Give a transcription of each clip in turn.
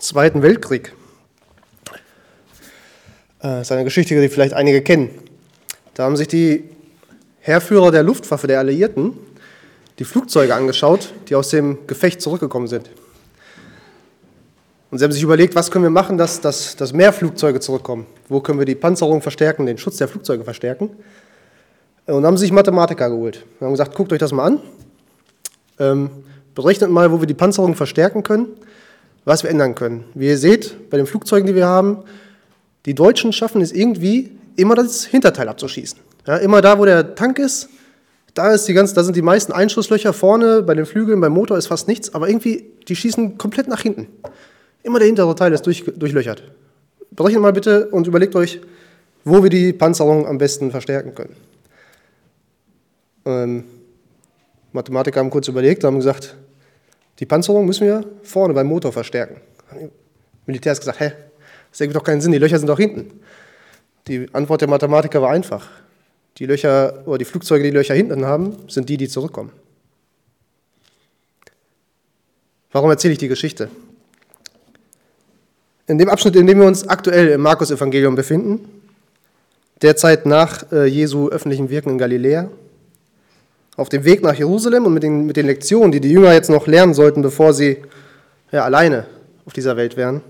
Zweiten Weltkrieg. Das ist eine Geschichte, die vielleicht einige kennen. Da haben sich die Heerführer der Luftwaffe der Alliierten die Flugzeuge angeschaut, die aus dem Gefecht zurückgekommen sind. Und sie haben sich überlegt, was können wir machen, dass, dass, dass mehr Flugzeuge zurückkommen? Wo können wir die Panzerung verstärken, den Schutz der Flugzeuge verstärken? Und haben sich Mathematiker geholt. Wir haben gesagt, guckt euch das mal an. Ähm, berechnet mal, wo wir die Panzerung verstärken können, was wir ändern können. Wie ihr seht, bei den Flugzeugen, die wir haben, die Deutschen schaffen es irgendwie, immer das Hinterteil abzuschießen. Ja, immer da, wo der Tank ist, da, ist die ganz, da sind die meisten Einschusslöcher vorne, bei den Flügeln, beim Motor ist fast nichts, aber irgendwie, die schießen komplett nach hinten. Immer der hintere Teil ist durch, durchlöchert. Berechnet mal bitte und überlegt euch, wo wir die Panzerung am besten verstärken können. Ähm, Mathematiker haben kurz überlegt, haben gesagt, die Panzerung müssen wir vorne beim Motor verstärken. Militär hat gesagt, hä, das ergibt doch keinen Sinn, die Löcher sind doch hinten. Die Antwort der Mathematiker war einfach. Die Löcher oder die Flugzeuge, die Löcher hinten haben, sind die, die zurückkommen. Warum erzähle ich die Geschichte? In dem Abschnitt, in dem wir uns aktuell im Markus-Evangelium befinden, derzeit nach äh, Jesu öffentlichem Wirken in Galiläa, auf dem Weg nach Jerusalem und mit den, mit den Lektionen, die die Jünger jetzt noch lernen sollten, bevor sie ja, alleine auf dieser Welt wären,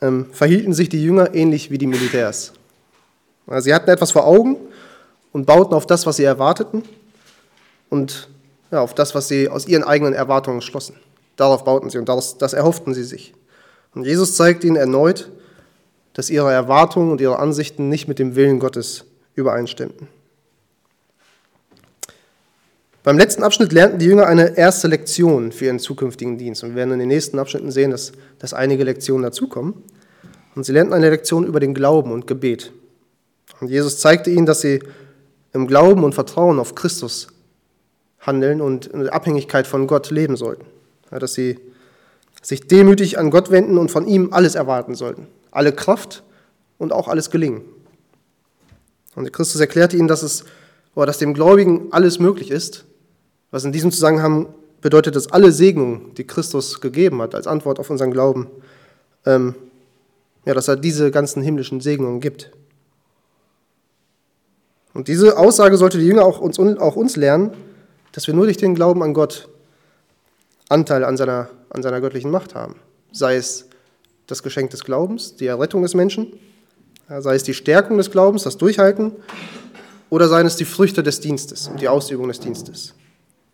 ähm, verhielten sich die Jünger ähnlich wie die Militärs. Sie hatten etwas vor Augen und bauten auf das, was sie erwarteten und ja, auf das, was sie aus ihren eigenen Erwartungen schlossen. Darauf bauten sie und das, das erhofften sie sich. Und Jesus zeigt ihnen erneut, dass ihre Erwartungen und ihre Ansichten nicht mit dem Willen Gottes übereinstimmten. Beim letzten Abschnitt lernten die Jünger eine erste Lektion für ihren zukünftigen Dienst. Und wir werden in den nächsten Abschnitten sehen, dass, dass einige Lektionen dazukommen. Und sie lernten eine Lektion über den Glauben und Gebet. Und Jesus zeigte ihnen, dass sie im Glauben und Vertrauen auf Christus handeln und in Abhängigkeit von Gott leben sollten. Ja, dass sie sich demütig an Gott wenden und von ihm alles erwarten sollten. Alle Kraft und auch alles Gelingen. Und Christus erklärte ihnen, dass, es, oder dass dem Gläubigen alles möglich ist, was in diesem Zusammenhang bedeutet, dass alle Segnungen, die Christus gegeben hat, als Antwort auf unseren Glauben, ähm, ja, dass er diese ganzen himmlischen Segnungen gibt. Und diese Aussage sollte die Jünger auch uns, auch uns lernen, dass wir nur durch den Glauben an Gott Anteil an seiner, an seiner göttlichen Macht haben. Sei es das Geschenk des Glaubens, die Errettung des Menschen, sei es die Stärkung des Glaubens, das Durchhalten, oder seien es die Früchte des Dienstes und die Ausübung des Dienstes.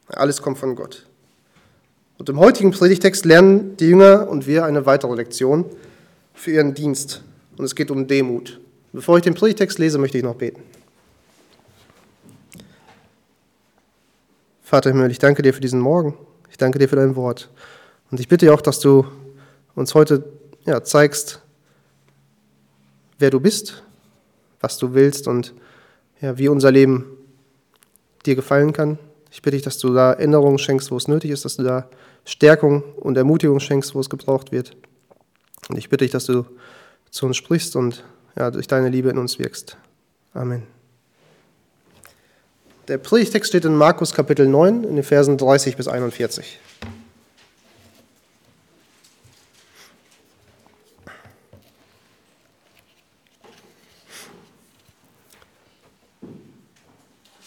Alles kommt von Gott. Und im heutigen Predigtext lernen die Jünger und wir eine weitere Lektion für ihren Dienst. Und es geht um Demut. Bevor ich den Predigtext lese, möchte ich noch beten. Vater Himmel, ich danke dir für diesen Morgen. Ich danke dir für dein Wort. Und ich bitte auch, dass du uns heute ja, zeigst, wer du bist, was du willst und ja, wie unser Leben dir gefallen kann. Ich bitte dich, dass du da Änderungen schenkst, wo es nötig ist, dass du da Stärkung und Ermutigung schenkst, wo es gebraucht wird. Und ich bitte dich, dass du zu uns sprichst und ja, durch deine Liebe in uns wirkst. Amen. Der Predigtext steht in Markus Kapitel 9 in den Versen 30 bis 41.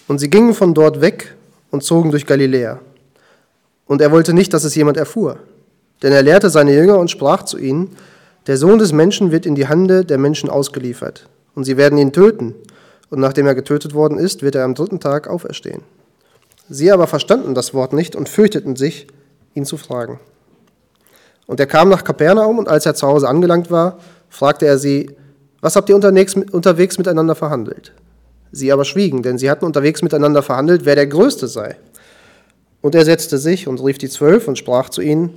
Und sie gingen von dort weg und zogen durch Galiläa. Und er wollte nicht, dass es jemand erfuhr. Denn er lehrte seine Jünger und sprach zu ihnen, der Sohn des Menschen wird in die Hände der Menschen ausgeliefert, und sie werden ihn töten, und nachdem er getötet worden ist, wird er am dritten Tag auferstehen. Sie aber verstanden das Wort nicht und fürchteten sich, ihn zu fragen. Und er kam nach Kapernaum, und als er zu Hause angelangt war, fragte er sie, was habt ihr unterwegs miteinander verhandelt? Sie aber schwiegen, denn sie hatten unterwegs miteinander verhandelt, wer der Größte sei. Und er setzte sich und rief die Zwölf und sprach zu ihnen,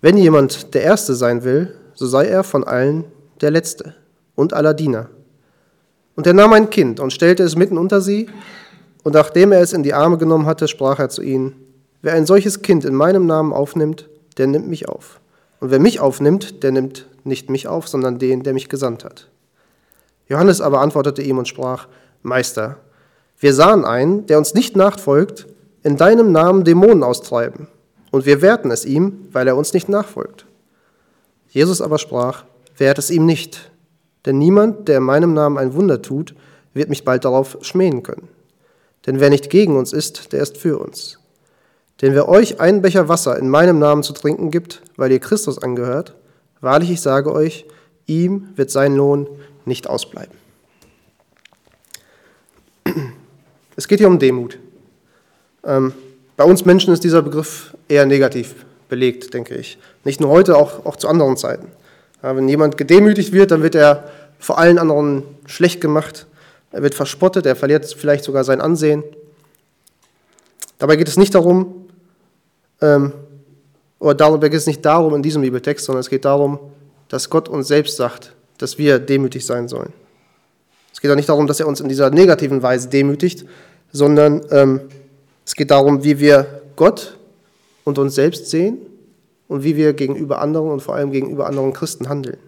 wenn jemand der Erste sein will, so sei er von allen der Letzte und aller Diener. Und er nahm ein Kind und stellte es mitten unter sie, und nachdem er es in die Arme genommen hatte, sprach er zu ihnen, wer ein solches Kind in meinem Namen aufnimmt, der nimmt mich auf. Und wer mich aufnimmt, der nimmt nicht mich auf, sondern den, der mich gesandt hat. Johannes aber antwortete ihm und sprach, Meister, wir sahen einen, der uns nicht nachfolgt, in deinem Namen Dämonen austreiben, und wir wehrten es ihm, weil er uns nicht nachfolgt. Jesus aber sprach, wehrt es ihm nicht, denn niemand, der in meinem Namen ein Wunder tut, wird mich bald darauf schmähen können. Denn wer nicht gegen uns ist, der ist für uns. Denn wer euch einen Becher Wasser in meinem Namen zu trinken gibt, weil ihr Christus angehört, wahrlich ich sage euch, ihm wird sein Lohn nicht ausbleiben. Es geht hier um Demut. Ähm, bei uns Menschen ist dieser Begriff eher negativ belegt, denke ich. Nicht nur heute, auch, auch zu anderen Zeiten. Wenn jemand gedemütigt wird, dann wird er vor allen anderen schlecht gemacht, er wird verspottet, er verliert vielleicht sogar sein Ansehen. Dabei geht es nicht darum, ähm, oder dabei geht es nicht darum in diesem Bibeltext, sondern es geht darum, dass Gott uns selbst sagt, dass wir demütig sein sollen. Es geht auch nicht darum, dass er uns in dieser negativen Weise demütigt, sondern ähm, es geht darum, wie wir Gott und uns selbst sehen und wie wir gegenüber anderen und vor allem gegenüber anderen Christen handeln.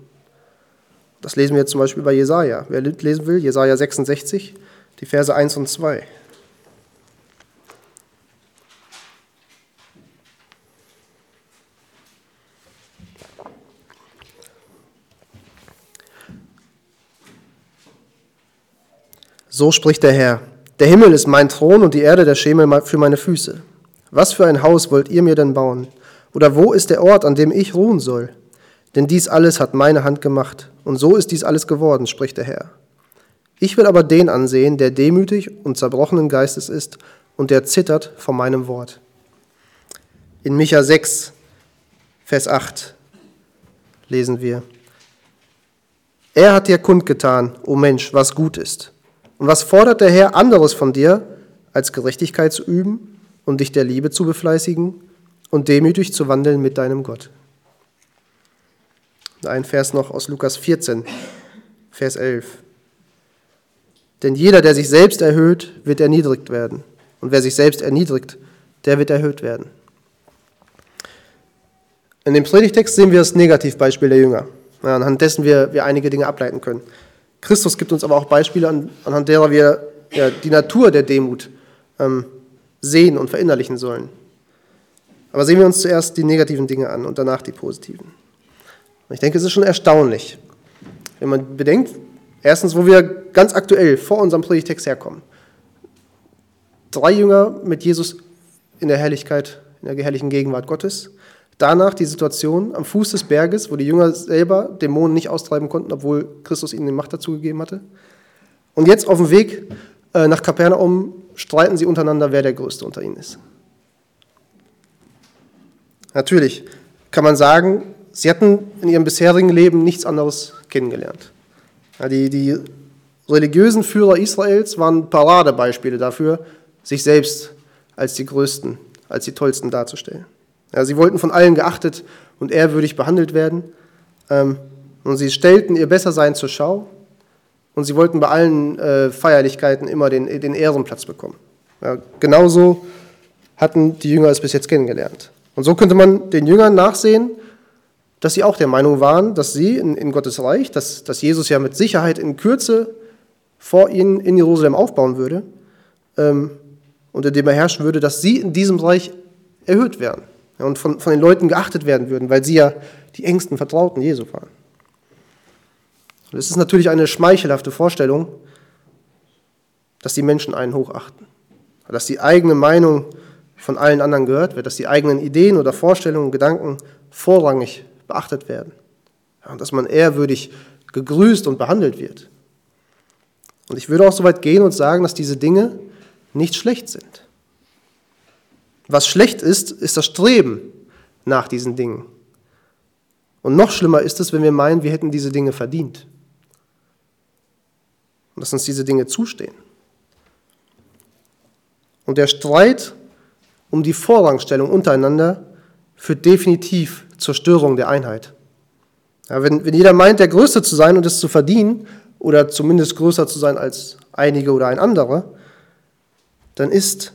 Das lesen wir jetzt zum Beispiel bei Jesaja. Wer lesen will, Jesaja 66, die Verse 1 und 2. So spricht der Herr. Der Himmel ist mein Thron und die Erde der Schemel für meine Füße. Was für ein Haus wollt ihr mir denn bauen? Oder wo ist der Ort, an dem ich ruhen soll? Denn dies alles hat meine Hand gemacht, und so ist dies alles geworden, spricht der Herr. Ich will aber den ansehen, der demütig und zerbrochenen Geistes ist und der zittert vor meinem Wort. In Micha 6, Vers 8 lesen wir, Er hat dir kundgetan, o Mensch, was gut ist. Und was fordert der Herr anderes von dir, als Gerechtigkeit zu üben und dich der Liebe zu befleißigen und demütig zu wandeln mit deinem Gott? Ein Vers noch aus Lukas 14, Vers 11. Denn jeder, der sich selbst erhöht, wird erniedrigt werden. Und wer sich selbst erniedrigt, der wird erhöht werden. In dem Predigtext sehen wir das Negativbeispiel der Jünger, anhand dessen wir, wir einige Dinge ableiten können. Christus gibt uns aber auch Beispiele, anhand derer wir ja, die Natur der Demut ähm, sehen und verinnerlichen sollen. Aber sehen wir uns zuerst die negativen Dinge an und danach die positiven. Und ich denke, es ist schon erstaunlich, wenn man bedenkt, erstens, wo wir ganz aktuell vor unserem Predigtext herkommen. Drei Jünger mit Jesus in der Herrlichkeit, in der herrlichen Gegenwart Gottes. Danach die Situation am Fuß des Berges, wo die Jünger selber Dämonen nicht austreiben konnten, obwohl Christus ihnen die Macht dazu gegeben hatte. Und jetzt auf dem Weg äh, nach Kapernaum streiten sie untereinander, wer der Größte unter ihnen ist. Natürlich kann man sagen, sie hatten in ihrem bisherigen Leben nichts anderes kennengelernt. Die, die religiösen Führer Israels waren Paradebeispiele dafür, sich selbst als die Größten, als die Tollsten darzustellen. Ja, sie wollten von allen geachtet und ehrwürdig behandelt werden. Ähm, und sie stellten ihr Bessersein zur Schau. Und sie wollten bei allen äh, Feierlichkeiten immer den, den Ehrenplatz bekommen. Ja, genauso hatten die Jünger es bis jetzt kennengelernt. Und so könnte man den Jüngern nachsehen, dass sie auch der Meinung waren, dass sie in, in Gottes Reich, dass, dass Jesus ja mit Sicherheit in Kürze vor ihnen in Jerusalem aufbauen würde ähm, unter dem er herrschen würde, dass sie in diesem Reich erhöht werden ja, und von, von den Leuten geachtet werden würden, weil sie ja die engsten Vertrauten Jesu waren. Und es ist natürlich eine schmeichelhafte Vorstellung, dass die Menschen einen hochachten, dass die eigene Meinung von allen anderen gehört wird, dass die eigenen Ideen oder Vorstellungen, Gedanken vorrangig beachtet werden. Ja, und dass man ehrwürdig gegrüßt und behandelt wird. Und ich würde auch so weit gehen und sagen, dass diese Dinge nicht schlecht sind. Was schlecht ist, ist das Streben nach diesen Dingen. Und noch schlimmer ist es, wenn wir meinen, wir hätten diese Dinge verdient. Und dass uns diese Dinge zustehen. Und der Streit um die Vorrangstellung untereinander führt definitiv zur Störung der Einheit. Ja, wenn, wenn jeder meint, der Größte zu sein und es zu verdienen, oder zumindest größer zu sein als einige oder ein anderer, dann ist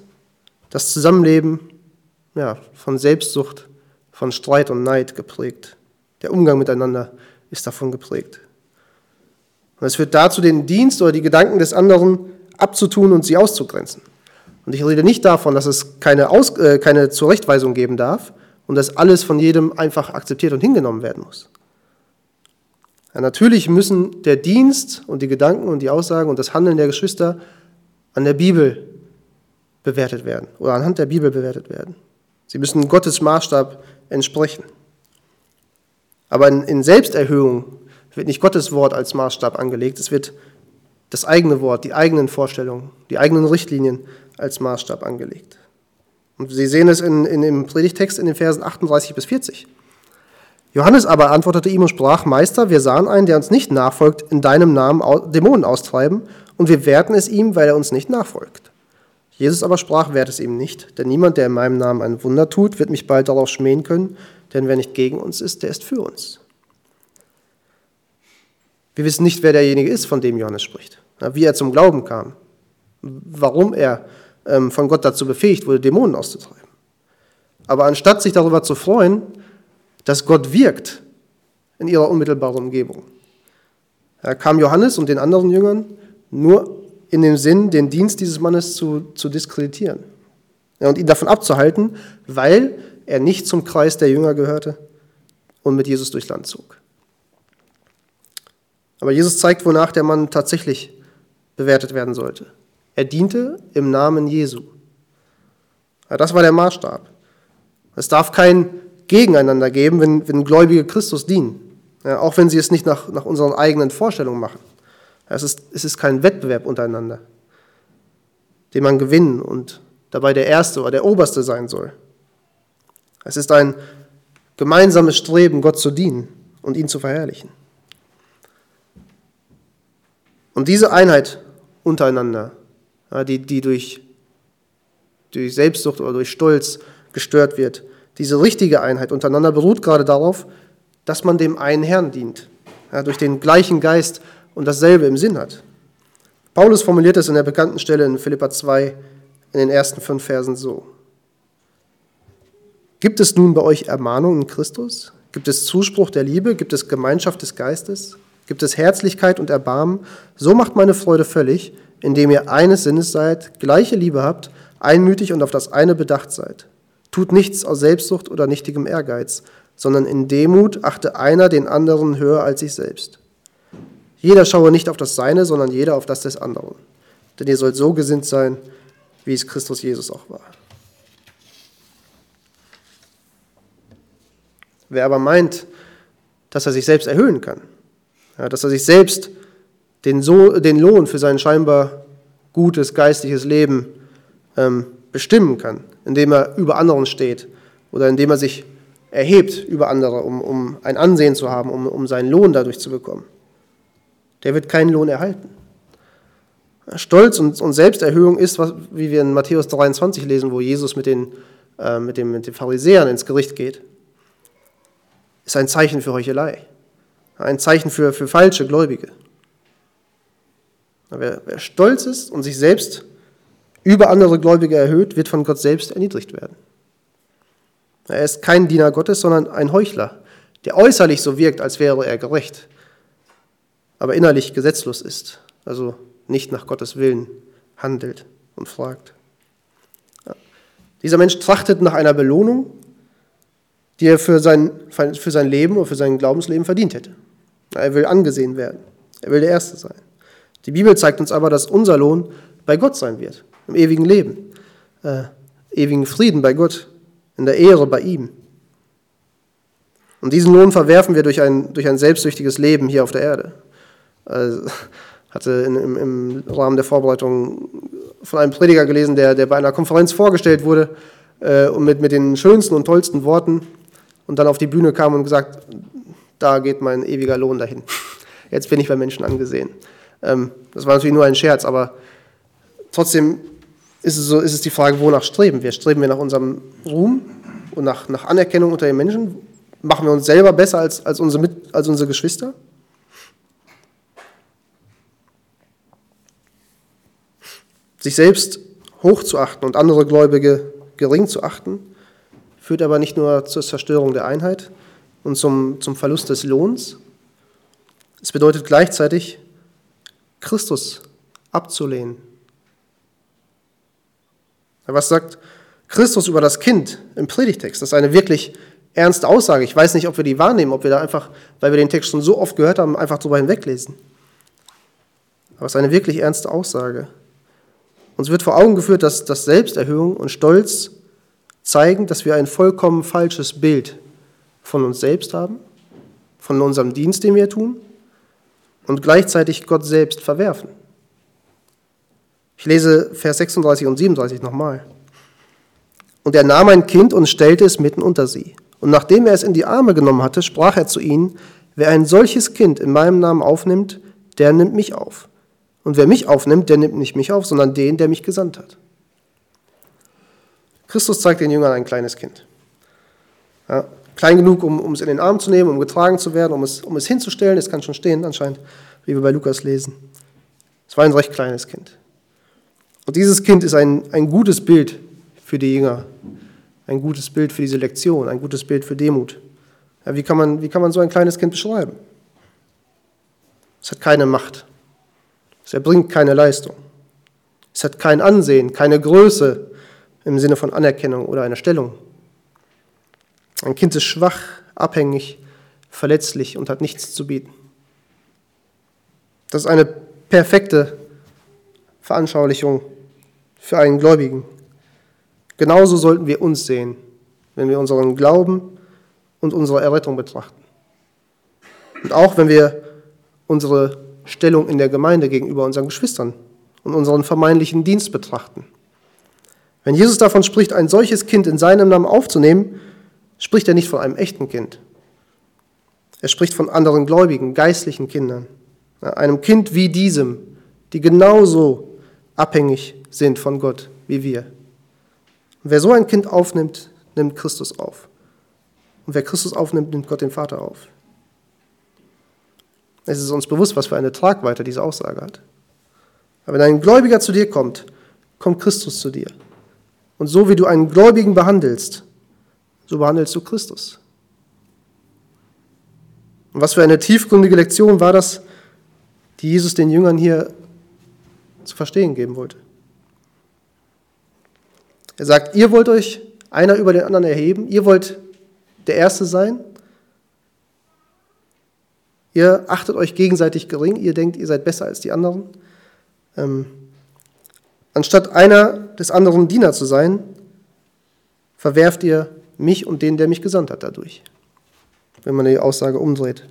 das Zusammenleben ja, von Selbstsucht, von Streit und Neid geprägt. Der Umgang miteinander ist davon geprägt. Und es führt dazu, den Dienst oder die Gedanken des anderen abzutun und sie auszugrenzen. Und ich rede nicht davon, dass es keine, Aus, äh, keine Zurechtweisung geben darf und dass alles von jedem einfach akzeptiert und hingenommen werden muss. Ja, natürlich müssen der Dienst und die Gedanken und die Aussagen und das Handeln der Geschwister an der Bibel bewertet werden oder anhand der Bibel bewertet werden. Sie müssen Gottes Maßstab entsprechen. Aber in, Selbsterhöhung wird nicht Gottes Wort als Maßstab angelegt, es wird das eigene Wort, die eigenen Vorstellungen, die eigenen Richtlinien als Maßstab angelegt. Und Sie sehen es in, in dem Predigtext in den Versen 38 bis 40. Johannes aber antwortete ihm und sprach, Meister, wir sahen einen, der uns nicht nachfolgt, in deinem Namen Dämonen austreiben, und wir werten es ihm, weil er uns nicht nachfolgt. Jesus aber sprach, wehrt es ihm nicht, denn niemand, der in meinem Namen ein Wunder tut, wird mich bald darauf schmähen können, denn wer nicht gegen uns ist, der ist für uns. Wir wissen nicht, wer derjenige ist, von dem Johannes spricht, wie er zum Glauben kam, warum er ähm, von Gott dazu befähigt wurde, Dämonen auszutreiben. Aber anstatt sich darüber zu freuen, dass Gott wirkt in ihrer unmittelbaren Umgebung. Kam Johannes und den anderen Jüngern nur in dem Sinn, den Dienst dieses Mannes zu, zu diskreditieren ja, und ihn davon abzuhalten, weil er nicht zum Kreis der Jünger gehörte und mit Jesus durchs Land zog. Aber Jesus zeigt, wonach der Mann tatsächlich bewertet werden sollte. Er diente im Namen Jesu. Ja, das war der Maßstab. Es darf kein gegeneinander geben, wenn, wenn Gläubige Christus dienen. Ja, auch wenn sie es nicht nach, nach unseren eigenen Vorstellungen machen. Es, ist, es ist kein Wettbewerb untereinander, den man gewinnen und dabei der Erste oder der Oberste sein soll. Es ist ein gemeinsames Streben, Gott zu dienen und ihn zu verherrlichen. Und diese Einheit untereinander, die, die durch, durch Selbstsucht oder durch Stolz gestört wird, diese richtige Einheit untereinander beruht gerade darauf, dass man dem einen Herrn dient, ja, durch den gleichen Geist und dasselbe im Sinn hat. Paulus formuliert es in der bekannten Stelle in Philippa 2 in den ersten fünf Versen so. Gibt es nun bei euch Ermahnung in Christus? Gibt es Zuspruch der Liebe? Gibt es Gemeinschaft des Geistes? Gibt es Herzlichkeit und Erbarmen? So macht meine Freude völlig, indem ihr eines Sinnes seid, gleiche Liebe habt, einmütig und auf das eine bedacht seid. Tut nichts aus Selbstsucht oder nichtigem Ehrgeiz, sondern in Demut achte einer den anderen höher als sich selbst. Jeder schaue nicht auf das Seine, sondern jeder auf das des anderen. Denn ihr sollt so gesinnt sein, wie es Christus Jesus auch war. Wer aber meint, dass er sich selbst erhöhen kann, ja, dass er sich selbst den, so den Lohn für sein scheinbar gutes geistliches Leben ähm, bestimmen kann, indem er über anderen steht oder indem er sich erhebt über andere, um, um ein Ansehen zu haben, um, um seinen Lohn dadurch zu bekommen. Der wird keinen Lohn erhalten. Stolz und, und Selbsterhöhung ist, was, wie wir in Matthäus 23 lesen, wo Jesus mit den, äh, mit, dem, mit den Pharisäern ins Gericht geht, ist ein Zeichen für Heuchelei, ein Zeichen für, für falsche Gläubige. Wer, wer stolz ist und sich selbst über andere Gläubige erhöht, wird von Gott selbst erniedrigt werden. Er ist kein Diener Gottes, sondern ein Heuchler, der äußerlich so wirkt, als wäre er gerecht, aber innerlich gesetzlos ist, also nicht nach Gottes Willen handelt und fragt. Dieser Mensch trachtet nach einer Belohnung, die er für sein, für sein Leben oder für sein Glaubensleben verdient hätte. Er will angesehen werden. Er will der Erste sein. Die Bibel zeigt uns aber, dass unser Lohn bei Gott sein wird im ewigen Leben, äh, ewigen Frieden bei Gott, in der Ehre bei ihm. Und diesen Lohn verwerfen wir durch ein, durch ein selbstsüchtiges Leben hier auf der Erde. Also, hatte in, im, im, Rahmen der Vorbereitung von einem Prediger gelesen, der, der bei einer Konferenz vorgestellt wurde äh, und mit, mit den schönsten und tollsten Worten und dann auf die Bühne kam und gesagt, da geht mein ewiger Lohn dahin. Jetzt bin ich bei Menschen angesehen. Ähm, das war natürlich nur ein Scherz, aber trotzdem ist es, so, ist es die Frage, wonach streben wir? Streben wir nach unserem Ruhm und nach, nach Anerkennung unter den Menschen? Machen wir uns selber besser als, als, unsere, als unsere Geschwister? Sich selbst hochzuachten und andere Gläubige gering zu achten, führt aber nicht nur zur Zerstörung der Einheit und zum, zum Verlust des Lohns, es bedeutet gleichzeitig, Christus abzulehnen was sagt Christus über das Kind im Predigtext? Das ist eine wirklich ernste Aussage. Ich weiß nicht, ob wir die wahrnehmen, ob wir da einfach, weil wir den Text schon so oft gehört haben, einfach drüber hinweglesen. Aber es ist eine wirklich ernste Aussage. Uns wird vor Augen geführt, dass, dass Selbsterhöhung und Stolz zeigen, dass wir ein vollkommen falsches Bild von uns selbst haben, von unserem Dienst, den wir tun, und gleichzeitig Gott selbst verwerfen. Ich lese Vers 36 und 37 nochmal. Und er nahm ein Kind und stellte es mitten unter sie. Und nachdem er es in die Arme genommen hatte, sprach er zu ihnen, wer ein solches Kind in meinem Namen aufnimmt, der nimmt mich auf. Und wer mich aufnimmt, der nimmt nicht mich auf, sondern den, der mich gesandt hat. Christus zeigt den Jüngern ein kleines Kind. Ja, klein genug, um, um es in den Arm zu nehmen, um getragen zu werden, um es, um es hinzustellen. Es kann schon stehen, anscheinend, wie wir bei Lukas lesen. Es war ein recht kleines Kind. Und dieses Kind ist ein, ein gutes Bild für die Jünger, ein gutes Bild für diese Lektion, ein gutes Bild für Demut. Ja, wie, kann man, wie kann man so ein kleines Kind beschreiben? Es hat keine Macht. Es erbringt keine Leistung. Es hat kein Ansehen, keine Größe im Sinne von Anerkennung oder einer Stellung. Ein Kind ist schwach, abhängig, verletzlich und hat nichts zu bieten. Das ist eine perfekte Veranschaulichung für einen Gläubigen. Genauso sollten wir uns sehen, wenn wir unseren Glauben und unsere Errettung betrachten. Und auch wenn wir unsere Stellung in der Gemeinde gegenüber unseren Geschwistern und unseren vermeintlichen Dienst betrachten. Wenn Jesus davon spricht, ein solches Kind in seinem Namen aufzunehmen, spricht er nicht von einem echten Kind. Er spricht von anderen gläubigen, geistlichen Kindern. Einem Kind wie diesem, die genauso abhängig sind von Gott wie wir. Und wer so ein Kind aufnimmt, nimmt Christus auf. Und wer Christus aufnimmt, nimmt Gott den Vater auf. Es ist uns bewusst, was für eine Tragweite diese Aussage hat. Aber wenn ein Gläubiger zu dir kommt, kommt Christus zu dir. Und so wie du einen Gläubigen behandelst, so behandelst du Christus. Und was für eine tiefgründige Lektion war das, die Jesus den Jüngern hier zu verstehen geben wollte. Er sagt, ihr wollt euch einer über den anderen erheben, ihr wollt der Erste sein, Ihr achtet euch gegenseitig gering, ihr denkt, ihr seid besser als die anderen. Ähm, anstatt einer des anderen Diener zu sein, verwerft ihr mich und den, der mich gesandt hat, dadurch, wenn man die Aussage umdreht.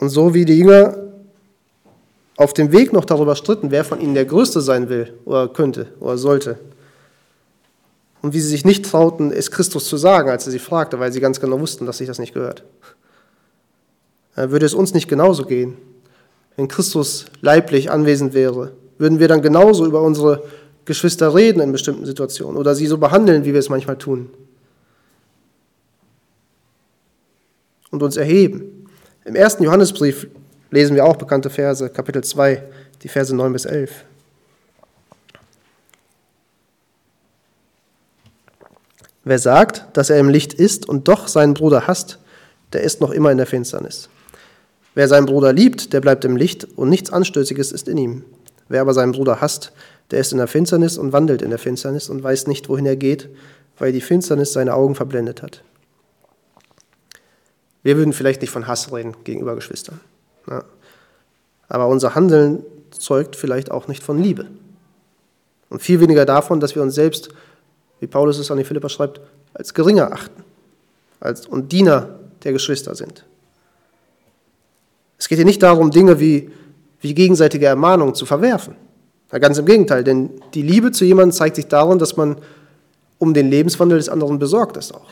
Und so wie die Jünger auf dem Weg noch darüber stritten, wer von ihnen der Größte sein will oder könnte oder sollte, und wie sie sich nicht trauten, es Christus zu sagen, als er sie fragte, weil sie ganz genau wussten, dass sich das nicht gehört. Äh, würde es uns nicht genauso gehen, wenn Christus leiblich anwesend wäre? Würden wir dann genauso über unsere Geschwister reden in bestimmten Situationen oder sie so behandeln, wie wir es manchmal tun? Und uns erheben. Im ersten Johannesbrief lesen wir auch bekannte Verse, Kapitel 2, die Verse 9 bis 11. Wer sagt, dass er im Licht ist und doch seinen Bruder hasst, der ist noch immer in der Finsternis. Wer seinen Bruder liebt, der bleibt im Licht und nichts Anstößiges ist in ihm. Wer aber seinen Bruder hasst, der ist in der Finsternis und wandelt in der Finsternis und weiß nicht, wohin er geht, weil die Finsternis seine Augen verblendet hat. Wir würden vielleicht nicht von Hass reden gegenüber Geschwistern. Ja. Aber unser Handeln zeugt vielleicht auch nicht von Liebe. Und viel weniger davon, dass wir uns selbst wie Paulus es an die Philipper schreibt, als geringer achten als, und Diener der Geschwister sind. Es geht hier nicht darum, Dinge wie, wie gegenseitige Ermahnung zu verwerfen. Ja, ganz im Gegenteil, denn die Liebe zu jemandem zeigt sich darin, dass man um den Lebenswandel des anderen besorgt ist auch.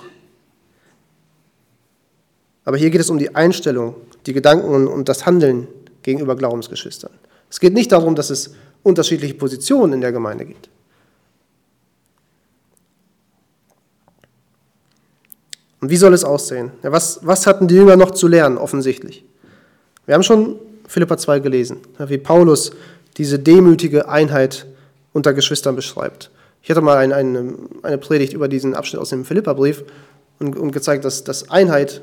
Aber hier geht es um die Einstellung, die Gedanken und das Handeln gegenüber Glaubensgeschwistern. Es geht nicht darum, dass es unterschiedliche Positionen in der Gemeinde gibt. Und wie soll es aussehen? Ja, was, was hatten die Jünger noch zu lernen, offensichtlich? Wir haben schon Philippa 2 gelesen, ja, wie Paulus diese demütige Einheit unter Geschwistern beschreibt. Ich hatte mal ein, eine, eine Predigt über diesen Abschnitt aus dem Philippa-Brief und, und, gezeigt, dass, dass Einheit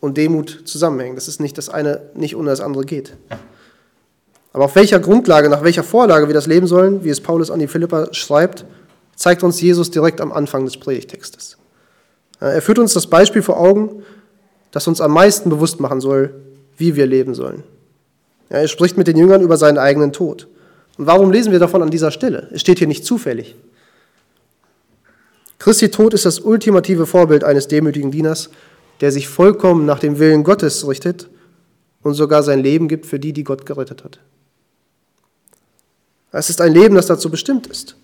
und Demut zusammenhängen. Das ist nicht das eine nicht ohne das andere geht. Aber auf welcher Grundlage, nach welcher Vorlage wir das leben sollen, wie es Paulus an die Philippa schreibt, zeigt uns Jesus direkt am Anfang des Predigtextes. Er führt uns das Beispiel vor Augen, das uns am meisten bewusst machen soll, wie wir leben sollen. Er spricht mit den Jüngern über seinen eigenen Tod. Und warum lesen wir davon an dieser Stelle? Es steht hier nicht zufällig. Christi Tod ist das ultimative Vorbild eines demütigen Dieners, der sich vollkommen nach dem Willen Gottes richtet und sogar sein Leben gibt für die, die Gott gerettet hat. Es ist ein Leben, das dazu bestimmt ist.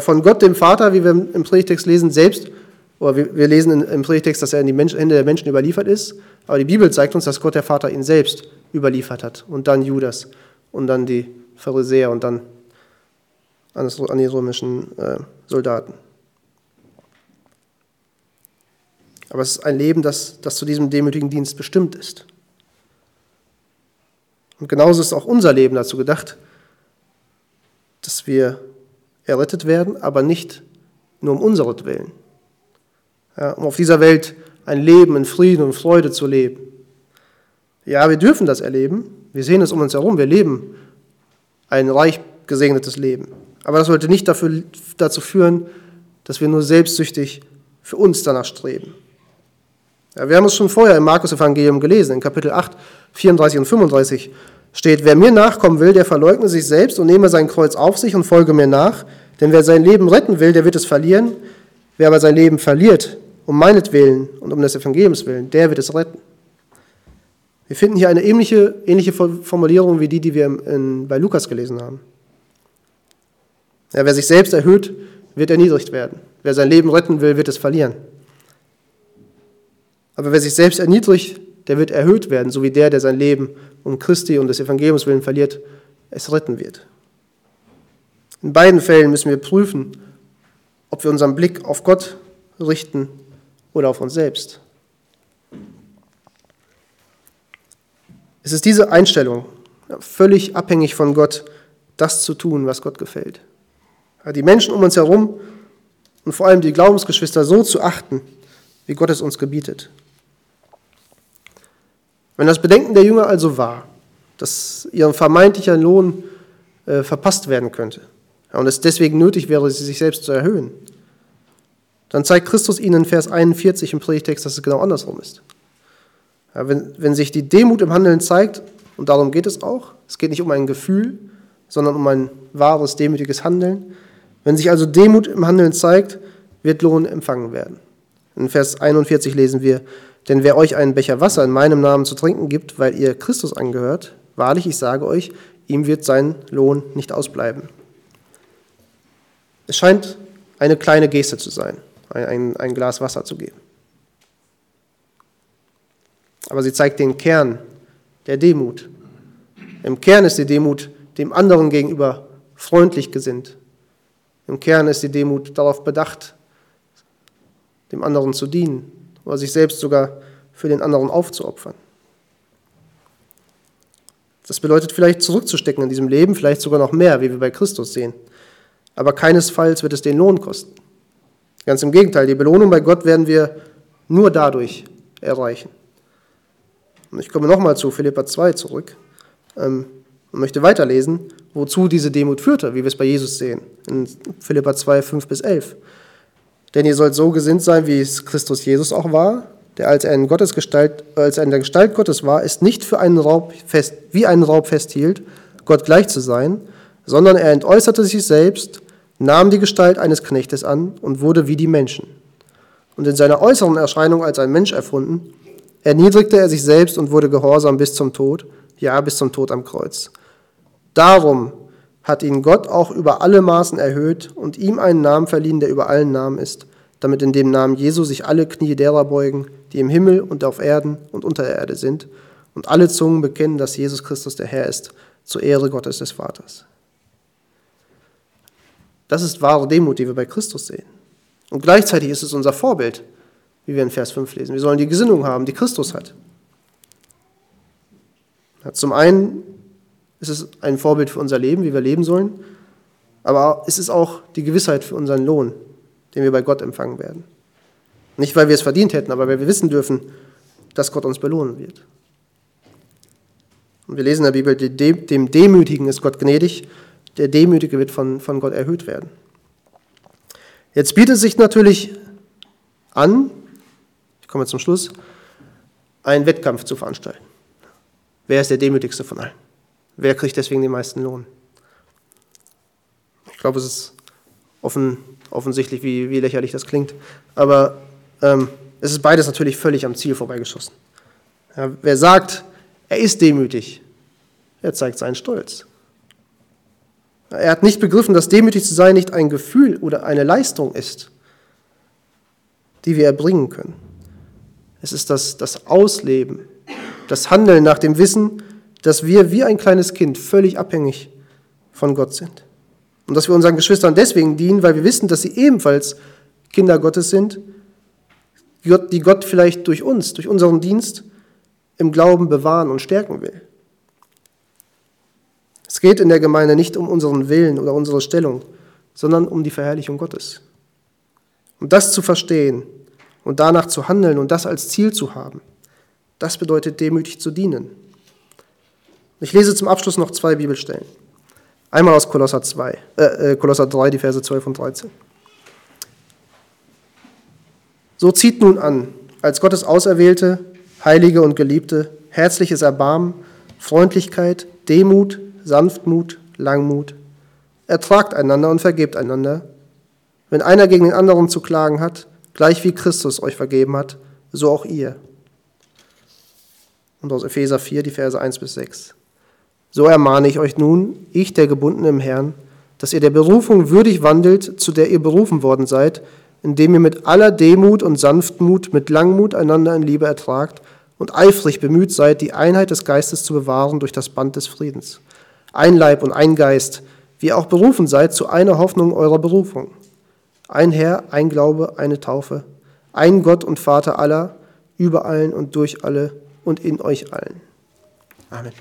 Von Gott, dem Vater, wie wir im Predigtext lesen, selbst, oder wir lesen im Predigtext, dass er in die Hände der Menschen überliefert ist, aber die Bibel zeigt uns, dass Gott, der Vater, ihn selbst überliefert hat und dann Judas und dann die Pharisäer und dann an die römischen äh, Soldaten. Aber es ist ein Leben, das, das zu diesem demütigen Dienst bestimmt ist. Und genauso ist auch unser Leben dazu gedacht, dass wir errettet werden, aber nicht nur um unserer Willen. Um auf dieser Welt ein Leben in Frieden und Freude zu leben. Ja, wir dürfen das erleben. Wir sehen es um uns herum. Wir leben ein reich gesegnetes Leben. Aber das sollte nicht dafür, dazu führen, dass wir nur selbstsüchtig für uns danach streben. Ja, wir haben es schon vorher im Markus-Evangelium gelesen, in Kapitel 8, 34 und 35 steht, wer mir nachkommen will, der verleugne sich selbst und nehme sein Kreuz auf sich und folge mir nach. Denn wer sein Leben retten will, der wird es verlieren. Wer aber sein Leben verliert, um meinetwillen und um des Evangeliums willen, der wird es retten. Wir finden hier eine ähnliche, ähnliche Formulierung wie die, die wir in, bei Lukas gelesen haben. Ja, wer sich selbst erhöht, wird erniedrigt werden. Wer sein Leben retten will, wird es verlieren. Aber wer sich selbst erniedrigt, der wird erhöht werden, so wie der, der sein Leben um Christi und des Evangeliums willen verliert, es retten wird. In beiden Fällen müssen wir prüfen, ob wir unseren Blick auf Gott richten oder auf uns selbst. Es ist diese Einstellung, völlig abhängig von Gott, das zu tun, was Gott gefällt. Die Menschen um uns herum und vor allem die Glaubensgeschwister so zu achten, wie Gott es uns gebietet. Wenn das Bedenken der Jünger also war, dass ihr vermeintlicher Lohn äh, verpasst werden könnte und es deswegen nötig wäre, sie sich selbst zu erhöhen, dann zeigt Christus ihnen in Vers 41 im Predigtext, dass es genau andersrum ist. Ja, wenn, wenn sich die Demut im Handeln zeigt, und darum geht es auch, es geht nicht um ein Gefühl, sondern um ein wahres, demütiges Handeln. Wenn sich also Demut im Handeln zeigt, wird Lohn empfangen werden. In Vers 41 lesen wir, denn wer euch einen Becher Wasser in meinem Namen zu trinken gibt, weil ihr Christus angehört, wahrlich, ich sage euch, ihm wird sein Lohn nicht ausbleiben. Es scheint eine kleine Geste zu sein, ein, ein Glas Wasser zu geben. Aber sie zeigt den Kern der Demut. Im Kern ist die Demut dem anderen gegenüber freundlich gesinnt. Im Kern ist die Demut darauf bedacht, dem anderen zu dienen, oder sich selbst sogar für den anderen aufzuopfern. Das bedeutet vielleicht zurückzustecken in diesem Leben, vielleicht sogar noch mehr, wie wir bei Christus sehen. Aber keinesfalls wird es den Lohn kosten. Ganz im Gegenteil, die Belohnung bei Gott werden wir nur dadurch erreichen. Und ich komme nochmal zu Philippa 2 zurück ähm, und möchte weiterlesen, wozu diese Demut führte, wie wir es bei Jesus sehen, in Philippa 2, 5 bis 11. Denn ihr sollt so gesinnt sein, wie es Christus Jesus auch war, der als er in, Gottes Gestalt, als er in der Gestalt Gottes war, ist nicht für einen Raub fest, wie einen Raub festhielt, Gott gleich zu sein, sondern er entäußerte sich selbst, nahm die Gestalt eines Knechtes an und wurde wie die Menschen. Und in seiner äußeren Erscheinung als ein Mensch erfunden, erniedrigte er sich selbst und wurde gehorsam bis zum Tod, ja bis zum Tod am Kreuz. Darum hat ihn Gott auch über alle Maßen erhöht und ihm einen Namen verliehen, der über allen Namen ist, damit in dem Namen Jesu sich alle Knie derer beugen, die im Himmel und auf Erden und unter der Erde sind, und alle Zungen bekennen, dass Jesus Christus der Herr ist, zur Ehre Gottes des Vaters. Das ist wahre Demut, die wir bei Christus sehen. Und gleichzeitig ist es unser Vorbild, wie wir in Vers 5 lesen. Wir sollen die Gesinnung haben, die Christus hat. Zum einen es ist ein Vorbild für unser Leben, wie wir leben sollen. Aber es ist auch die Gewissheit für unseren Lohn, den wir bei Gott empfangen werden. Nicht, weil wir es verdient hätten, aber weil wir wissen dürfen, dass Gott uns belohnen wird. Und wir lesen in der Bibel, dem Demütigen ist Gott gnädig, der Demütige wird von, von Gott erhöht werden. Jetzt bietet sich natürlich an, ich komme zum Schluss, einen Wettkampf zu veranstalten. Wer ist der demütigste von allen? Wer kriegt deswegen den meisten Lohn? Ich glaube, es ist offen, offensichtlich, wie, wie, lächerlich das klingt. Aber ähm, es ist beides natürlich völlig am Ziel vorbeigeschossen. Ja, wer sagt, er ist demütig, er zeigt seinen Stolz. Er hat nicht begriffen, dass demütig zu sein nicht ein Gefühl oder eine Leistung ist, die wir erbringen können. Es ist das, das Ausleben, das Handeln nach dem Wissen, dass wir wie ein kleines Kind völlig abhängig von Gott sind. Und dass wir unseren Geschwistern deswegen dienen, weil wir wissen, dass sie ebenfalls Kinder Gottes sind, die Gott vielleicht durch uns, durch unseren Dienst im Glauben bewahren und stärken will. Es geht in der Gemeinde nicht um unseren Willen oder unsere Stellung, sondern um die Verherrlichung Gottes. Und das zu verstehen und danach zu handeln und das als Ziel zu haben, das bedeutet demütig zu dienen. Ich lese zum Abschluss noch zwei Bibelstellen. Einmal aus Kolosser, 2, äh, äh Kolosser 3, die Verse 12 und 13. So zieht nun an, als Gottes Auserwählte, Heilige und Geliebte, herzliches Erbarmen, Freundlichkeit, Demut, Sanftmut, Langmut. Ertragt einander und vergebt einander. Wenn einer gegen den anderen zu klagen hat, gleich wie Christus euch vergeben hat, so auch ihr. Und aus Epheser 4, die Verse 1 bis 6. So ermahne ich euch nun, ich, der Gebundene im Herrn, dass ihr der Berufung würdig wandelt, zu der ihr berufen worden seid, indem ihr mit aller Demut und Sanftmut, mit Langmut einander in Liebe ertragt und eifrig bemüht seid, die Einheit des Geistes zu bewahren durch das Band des Friedens ein Leib und ein Geist, wie ihr auch berufen seid zu einer Hoffnung eurer Berufung. Ein Herr, ein Glaube, eine Taufe, ein Gott und Vater aller, über allen und durch alle und in euch allen. Amen.